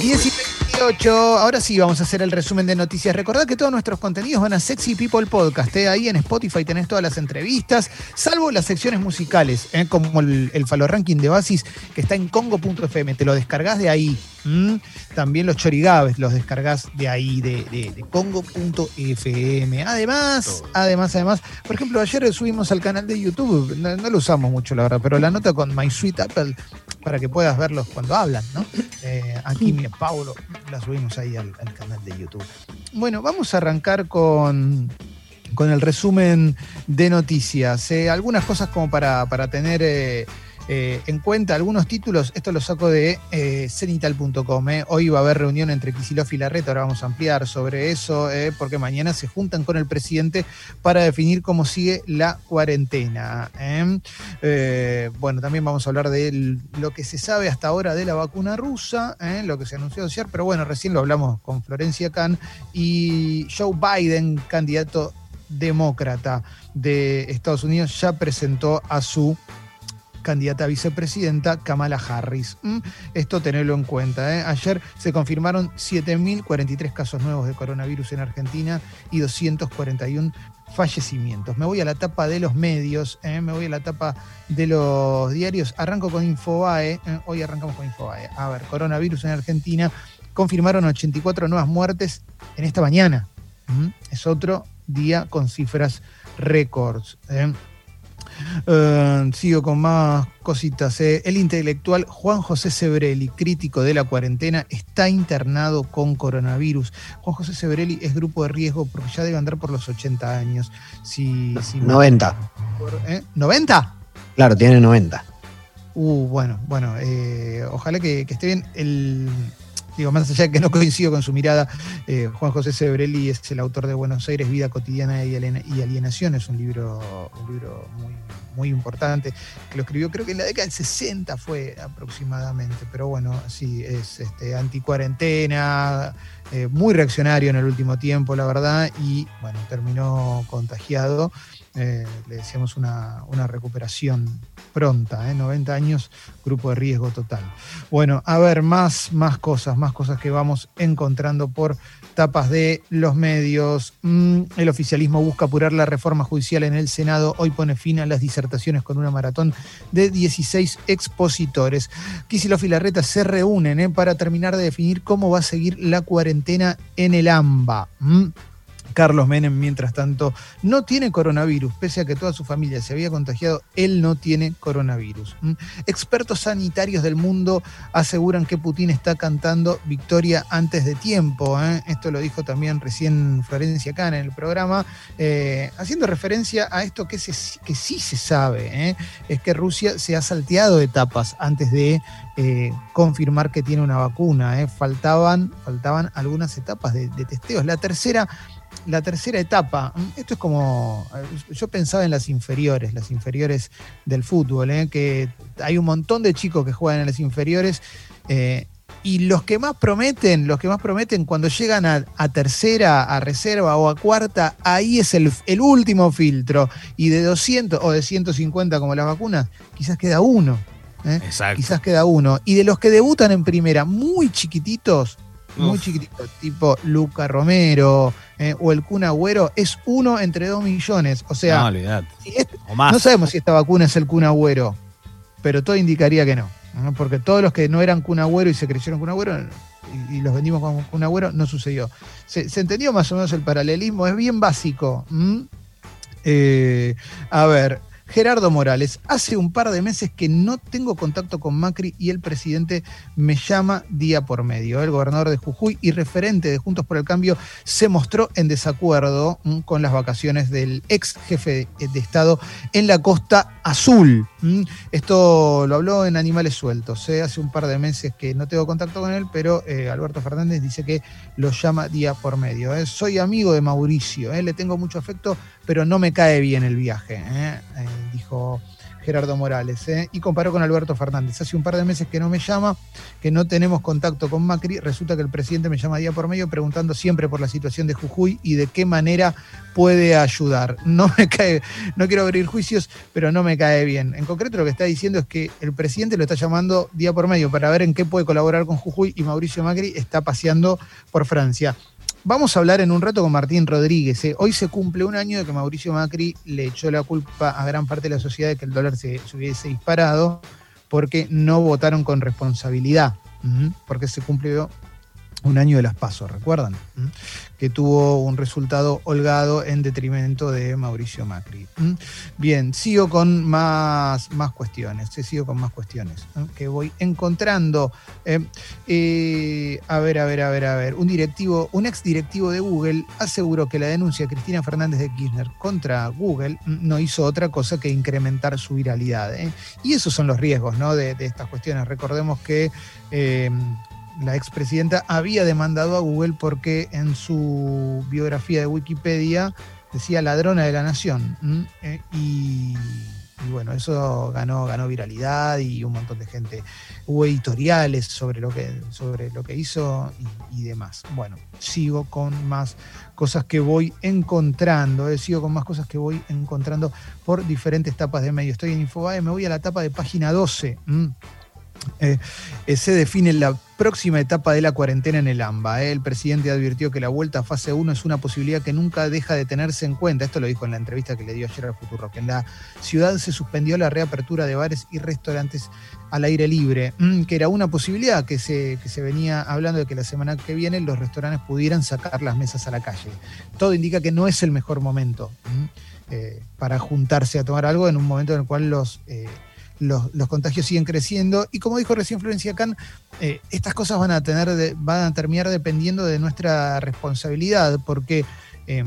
10 y 28. Ahora sí vamos a hacer el resumen de noticias. Recordad que todos nuestros contenidos van a Sexy People Podcast. ¿eh? Ahí en Spotify tenés todas las entrevistas, salvo las secciones musicales, ¿eh? como el, el Ranking de Basis que está en congo.fm. Te lo descargas de ahí. También los chorigabes los descargas de ahí, de congo.fm. Además, además, además, por ejemplo, ayer subimos al canal de YouTube, no, no lo usamos mucho, la verdad, pero la nota con My Sweet Apple para que puedas verlos cuando hablan, ¿no? Eh, aquí, mi Paulo, la subimos ahí al, al canal de YouTube. Bueno, vamos a arrancar con, con el resumen de noticias. Eh, algunas cosas como para, para tener eh, en cuenta, algunos títulos, esto lo saco de eh, cenital.com. eh. Hoy va a haber reunión entre Kicillof y Larreta, ahora vamos a ampliar sobre eso, porque mañana se juntan con el presidente para definir cómo sigue la cuarentena. bueno, también vamos a hablar de lo que se sabe hasta ahora de la vacuna rusa, lo que se anunció ayer, pero bueno, recién lo hablamos con Florencia Kahn y Joe Biden, candidato demócrata de Estados Unidos, ya presentó a su candidata a vicepresidenta Kamala Harris. ¿m? Esto tenerlo en cuenta. ¿eh? Ayer se confirmaron 7.043 casos nuevos de coronavirus en Argentina y 241 fallecimientos. Me voy a la tapa de los medios, ¿eh? me voy a la tapa de los diarios. Arranco con Infobae. ¿eh? Hoy arrancamos con Infobae. A ver, coronavirus en Argentina. Confirmaron 84 nuevas muertes en esta mañana. ¿m? Es otro día con cifras récords. Eh, sigo con más cositas. eh. El intelectual Juan José Sebrelli, crítico de la cuarentena, está internado con coronavirus. Juan José Sebrelli es grupo de riesgo porque ya debe andar por los 80 años. Si, si- 90. ¿Eh? ¿90? Claro, tiene 90. Uh, bueno, bueno, eh, ojalá que, que esté bien. El, digo, más allá de que no coincido con su mirada, eh, Juan José Sebrelli es el autor de Buenos Aires, Vida Cotidiana y, Alien- y Alienación. Es un libro, un libro muy, muy importante que lo escribió, creo que en la década del 60 fue aproximadamente. Pero bueno, sí, es este, anticuarentena, eh, muy reaccionario en el último tiempo, la verdad, y bueno, terminó contagiado. Eh, le decíamos una, una recuperación pronta, ¿eh? 90 años, grupo de riesgo total. Bueno, a ver, más, más cosas, más cosas que vamos encontrando por tapas de los medios. Mm, el oficialismo busca apurar la reforma judicial en el Senado. Hoy pone fin a las disertaciones con una maratón de 16 expositores. Kicillof y Larreta se reúnen ¿eh? para terminar de definir cómo va a seguir la cuarentena en el AMBA. Mm. Carlos Menem, mientras tanto, no tiene coronavirus, pese a que toda su familia se había contagiado, él no tiene coronavirus. ¿m? Expertos sanitarios del mundo aseguran que Putin está cantando victoria antes de tiempo. ¿eh? Esto lo dijo también recién Florencia Kahn en el programa, eh, haciendo referencia a esto que, se- que sí se sabe, ¿eh? es que Rusia se ha salteado etapas antes de confirmar que tiene una vacuna. Faltaban, faltaban algunas etapas de, de testeos. La tercera la tercera etapa, esto es como, yo pensaba en las inferiores, las inferiores del fútbol, ¿eh? que hay un montón de chicos que juegan en las inferiores eh, y los que más prometen, los que más prometen cuando llegan a, a tercera, a reserva o a cuarta, ahí es el, el último filtro y de 200 o de 150 como las vacunas, quizás queda uno. ¿eh? Exacto. Quizás queda uno. Y de los que debutan en primera, muy chiquititos, muy chiquititos, tipo Luca Romero eh, o el Kun Agüero, es uno entre dos millones. O no, sea, olvidate. si este- O más. no sabemos si esta vacuna es el Kun Agüero, pero todo indicaría que no. ¿no? Porque todos los que no eran Kun Agüero y se creyeron Kun Agüero y, y los vendimos como Kun Agüero, no sucedió. Se, se entendió más o menos el paralelismo, es bien básico. Eh, a ver, Gerardo Morales, hace un par de meses que no tengo contacto con Macri y el presidente me llama día por medio. El gobernador de Jujuy y referente de Juntos por el Cambio se mostró en desacuerdo mm, con las vacaciones del ex jefe de, Estado en la Costa Azul. Mm, Esto lo habló en Animales Sueltos. ¿eh? Hace un par de meses que no tengo contacto con él, pero eh, Alberto Fernández dice que lo llama día por medio. ¿eh? Soy amigo de Mauricio, le tengo mucho afecto, pero no me cae bien el viaje, dijo Gerardo Morales. ¿eh? Y comparó con Alberto Fernández. Hace un par de meses que no me llama, que no tenemos contacto con Macri. Resulta que el presidente me llama día por medio preguntando siempre por la situación de Jujuy y de qué manera puede ayudar. No me cae, no quiero abrir juicios, pero no me cae bien. En concreto lo que está diciendo es que el presidente lo está llamando día por medio para ver en qué puede colaborar con Jujuy y Mauricio Macri está paseando por Francia. Vamos a hablar en un rato con Martín Rodríguez. ¿eh? Hoy se cumple un año de que Mauricio Macri le echó la culpa a gran parte de la sociedad de que el dólar se, hubiese disparado porque no votaron con responsabilidad. Porque se cumplió un año de las pasos, ¿recuerdan? Que tuvo un resultado holgado en detrimento de Mauricio Macri. Bien, sigo con más, más cuestiones, eh, sigo con más cuestiones que voy encontrando. Eh, eh, a ver, a ver, a ver, a ver. Un directivo, un ex directivo de Google aseguró que la denuncia de Cristina Fernández de Kirchner contra Google no hizo otra cosa que incrementar su viralidad. Y esos son los riesgos ¿no? de, de estas cuestiones. Recordemos que la expresidenta había demandado a Google porque en su biografía de Wikipedia decía ladrona de la nación. Eh, y, bueno, eso ganó, ganó viralidad y un montón de gente. Hubo editoriales sobre lo que, sobre lo que hizo y, demás. Bueno, sigo con más cosas que voy encontrando, eh, sigo con más cosas que voy encontrando por diferentes tapas de medio. Estoy en Infobae, me voy a la tapa de página 12. Eh, eh, se define la próxima etapa de la cuarentena en el AMBA. Eh. El presidente advirtió que la vuelta a fase 1 es una posibilidad que nunca deja de tenerse en cuenta. Esto lo dijo en la entrevista que le dio ayer al Futuro, que en la ciudad se suspendió la reapertura de bares y restaurantes al aire libre, mm, que era una posibilidad que se, se venía hablando de que la semana que viene los restaurantes pudieran sacar las mesas a la calle. Todo indica que no es el mejor momento mm, para juntarse a tomar algo en un momento en el cual los los, contagios siguen creciendo y como dijo recién Florencia Kahn, eh, estas cosas van a, tener van a terminar dependiendo de nuestra responsabilidad, porque eh,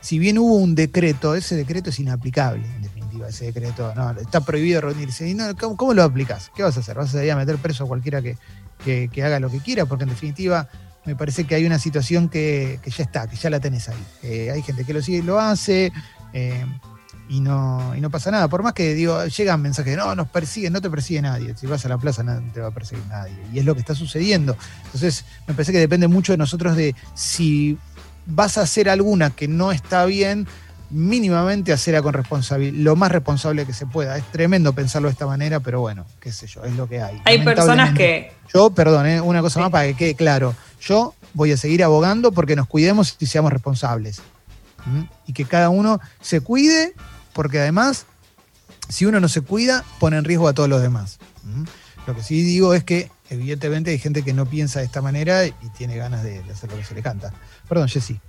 si bien hubo un decreto, ese decreto es inaplicable, en definitiva, ese decreto no, está prohibido reunirse. ¿Y no, ¿cómo, lo aplicas? ¿Qué vas a hacer? ¿Vas a ir a meter preso a cualquiera que, haga lo que quiera? Porque en definitiva me parece que hay una situación que, ya está, que ya la tenés ahí. hay gente que lo sigue y lo hace. Eh, y no, y no pasa nada. Por más que digo, llegan mensajes, no, nos persiguen, no te persigue nadie. Si vas a la plaza no te va a perseguir nadie. Y es lo que está sucediendo. Entonces, me parece que depende mucho de nosotros de si vas a hacer alguna que no está bien, mínimamente hacerla con responsabilidad, lo más responsable que se pueda. Es tremendo pensarlo de esta manera, pero bueno, qué sé yo, es lo que hay. Hay personas que... Yo, perdón, ¿eh? una cosa más para que quede claro. Yo voy a seguir abogando porque nos cuidemos y seamos responsables. Y que cada uno se cuide porque además, si uno no se cuida, pone en riesgo a todos los demás. ¿Mm? Lo que sí digo es que, evidentemente, hay gente que no piensa de esta manera y tiene ganas de, hacer lo que se le canta. Perdón, Jessy.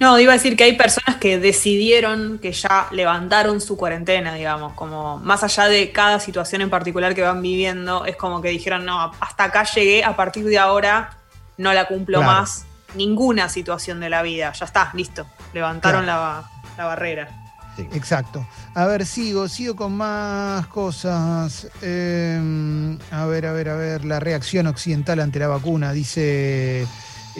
No, iba a decir que hay personas que decidieron que ya levantaron su cuarentena, digamos, como más allá de cada situación en particular que van viviendo, es como que dijeron, no, hasta acá llegué, a partir de ahora no la cumplo más, ninguna situación de la vida, ya está, listo, levantaron la, la barrera. Exacto. A ver, sigo, sigo con más cosas. Em, a ver, a ver, a ver. La reacción occidental ante la vacuna, dice.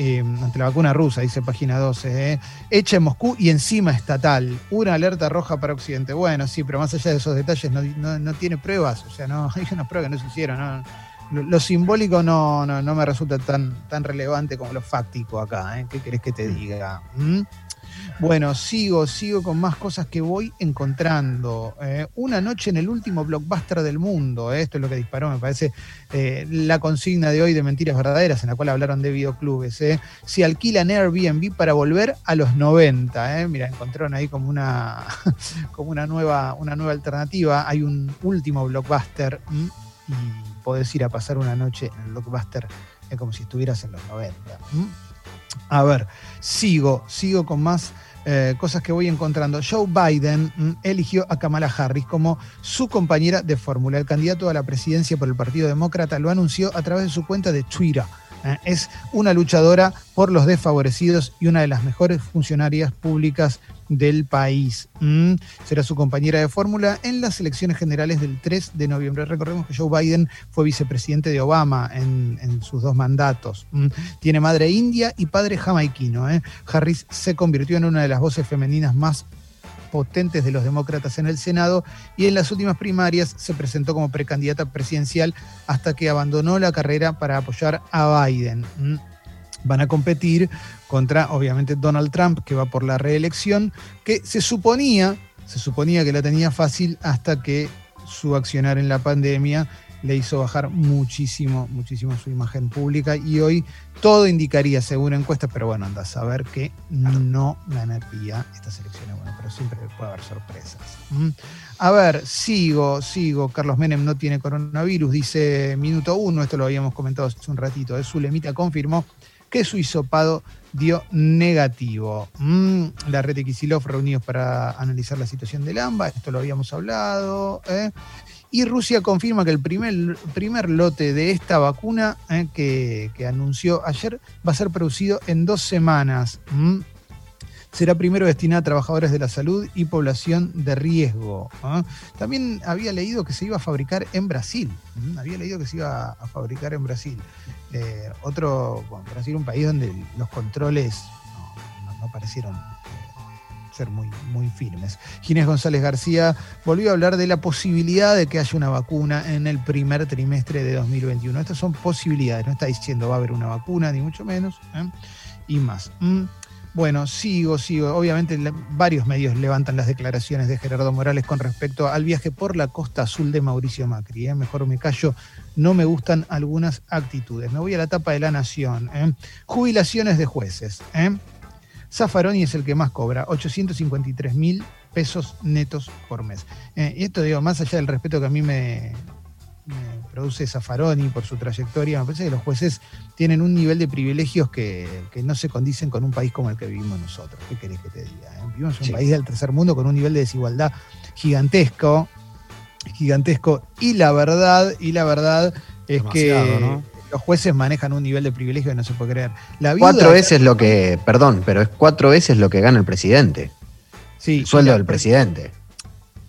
Em, ante la vacuna rusa, dice página 12. ¿eh? Hecha en Moscú y encima estatal. Una alerta roja para Occidente. Bueno, sí, pero más allá de esos detalles, no, tiene pruebas. O sea, no hay unas pruebas que no se hicieron. Lo, simbólico no, no, me resulta tan, relevante como lo fáctico acá. ¿eh? ¿Qué querés que te diga? ¿Mm? Bueno, sigo, sigo con más cosas que voy encontrando. Eh, una noche en el último blockbuster del mundo. Eh, esto es lo que disparó, me parece, eh, la consigna de hoy de Mentiras Verdaderas, en la cual hablaron de videoclubes. Si alquilan Airbnb para volver a los 90. Mira, encontraron ahí como una, como una, nueva, una nueva alternativa. Hay un último blockbuster y podés ir a pasar una noche en el blockbuster como si estuvieras en los 90. A ver, sigo, sigo con más eh, cosas que voy encontrando. Joe Biden mm, eligió a Kamala Harris como su compañera de fórmula. El candidato a la presidencia por el Partido Demócrata lo anunció a través de su cuenta de Twitter. Eh, es una luchadora por los desfavorecidos y una de las mejores funcionarias públicas del país. Será su compañera de fórmula en las elecciones generales del 3 de noviembre. Recordemos que Joe Biden fue vicepresidente de Obama en, sus dos mandatos. Tiene madre india y padre jamaiquino. ¿eh? Harris se convirtió en una de las voces femeninas más potentes de los demócratas en el Senado y en las últimas primarias se presentó como precandidata presidencial hasta que abandonó la carrera para apoyar a Biden. ¿Mm? Van a competir contra, obviamente, Donald Trump, que va por la reelección, que se suponía, se suponía que la tenía fácil hasta que su accionar en la pandemia le hizo bajar muchísimo, muchísimo su imagen pública y hoy todo indicaría, según encuestas, pero bueno, anda a saber que no ganaría estas elecciones. Bueno, pero siempre puede haber sorpresas. ¿Mm? A ver, sigo, sigo. Carlos Menem no tiene coronavirus, dice minuto uno, esto lo habíamos comentado hace un ratito. Su lemita confirmó que su hisopado dio negativo. Mm, la red de Kisilov reunidos para analizar la situación del AMBA, esto lo habíamos hablado. ¿eh? Y Rusia confirma que el primer, primer lote de esta vacuna ¿eh? que, anunció ayer va a ser producido en dos semanas. Mm, será primero destinada a trabajadores de la salud y población de riesgo. ¿ah? También había leído que se iba a fabricar en Brasil. Había leído que se iba a fabricar en Brasil. Eh, otro, bueno, Brasil, un país donde los controles no, parecieron eh, ser muy, firmes. Ginés González García volvió a hablar de la posibilidad de que haya una vacuna en el primer trimestre de 2021. Estas son posibilidades, no está diciendo va a haber una vacuna, ni mucho menos, ¿eh? y más. Mm. Bueno, sigo, sigo. Obviamente varios medios levantan las declaraciones de Gerardo Morales con respecto al viaje por la costa azul de Mauricio Macri. ¿eh? Mejor me callo, no me gustan algunas actitudes. Me voy a la tapa de la Nación. ¿eh? Jubilaciones de jueces. ¿eh? Zaffaroni es el que más cobra, 853 mil pesos netos por mes. ¿eh? y esto digo, más allá del respeto que a mí me, produce Zaffaroni por su trayectoria, me parece que los jueces tienen un nivel de privilegios que, no se condicen con un país como el que vivimos nosotros. ¿Qué querés que te diga? Eh? Vivimos en un país del tercer mundo con un nivel de desigualdad gigantesco, gigantesco, y la verdad, y la verdad es que los jueces manejan un nivel de privilegio que no se puede creer. cuatro veces lo que, perdón, pero es cuatro veces lo que gana el presidente. Sí. sueldo del presidente.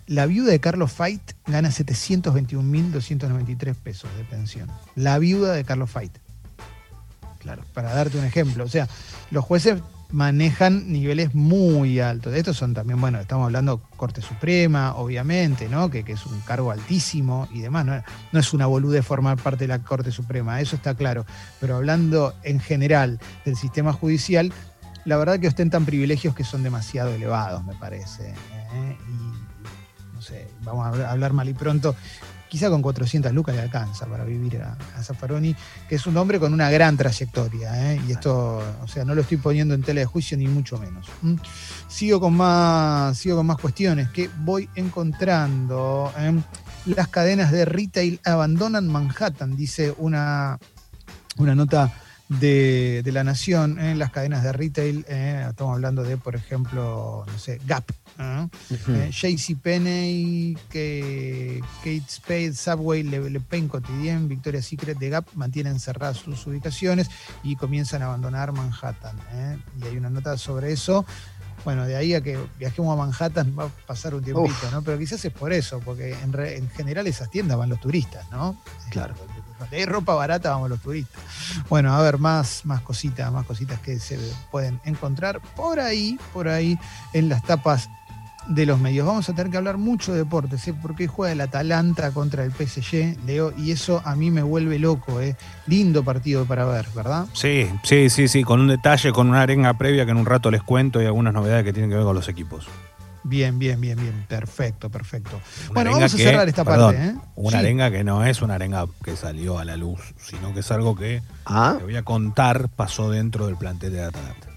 La viuda de Carlos Fait gana 721.293 pesos de pensión. La viuda de Carlos Fait. Claro, para darte un ejemplo. O sea, los jueces manejan niveles muy altos. Estos son también, bueno, estamos hablando Corte Suprema, obviamente, ¿no? Que, es un cargo altísimo y demás. No, no es una bolude formar parte de la Corte Suprema, eso está claro. Pero hablando en general del sistema judicial, la verdad que ostentan privilegios que son demasiado elevados, me parece. ¿eh? vamos a hablar mal y pronto, quizá con 400 lucas le alcanza para vivir a, Zaffaroni, que es un hombre con una gran trayectoria, ¿eh? y esto, o sea, no lo estoy poniendo en tela de juicio ni mucho menos. Sigo con más, sigo con más cuestiones que voy encontrando. ¿eh? Las cadenas de retail abandonan Manhattan, dice una, una nota de, la nación en ¿eh? las cadenas de retail. estamos hablando de, por ejemplo, no sé, Gap, eh, JCPenney, Kate Spade, Subway, Le, Pen Cotidienne, Victoria's Secret, The Gap mantienen cerradas sus ubicaciones y comienzan a abandonar Manhattan. ¿eh? Y hay una nota sobre eso. Bueno, de ahí a que viajemos a Manhattan va a pasar un tiempito, ¿no? Pero quizás es por eso, porque en, general esas tiendas van los turistas, ¿no? Claro. De ropa barata vamos los turistas. Bueno, a ver, más, más cositas, más cositas que se pueden encontrar por ahí, por ahí, en las tapas de los medios. Vamos a tener que hablar mucho de deportes, ¿eh? porque juega el Atalanta contra el PSG, Leo, y eso a mí me vuelve loco. ¿eh? Lindo partido para ver, ¿verdad? Sí, sí, sí, sí, con un detalle, con una arenga previa que en un rato les cuento y algunas novedades que tienen que ver con los equipos. Bien, bien, bien, bien. Perfecto, perfecto. bueno, vamos a cerrar esta parte. ¿eh? Una arenga que no es una arenga que salió a la luz, sino que es algo que, ah. te voy a contar, pasó dentro del plantel de Atalanta.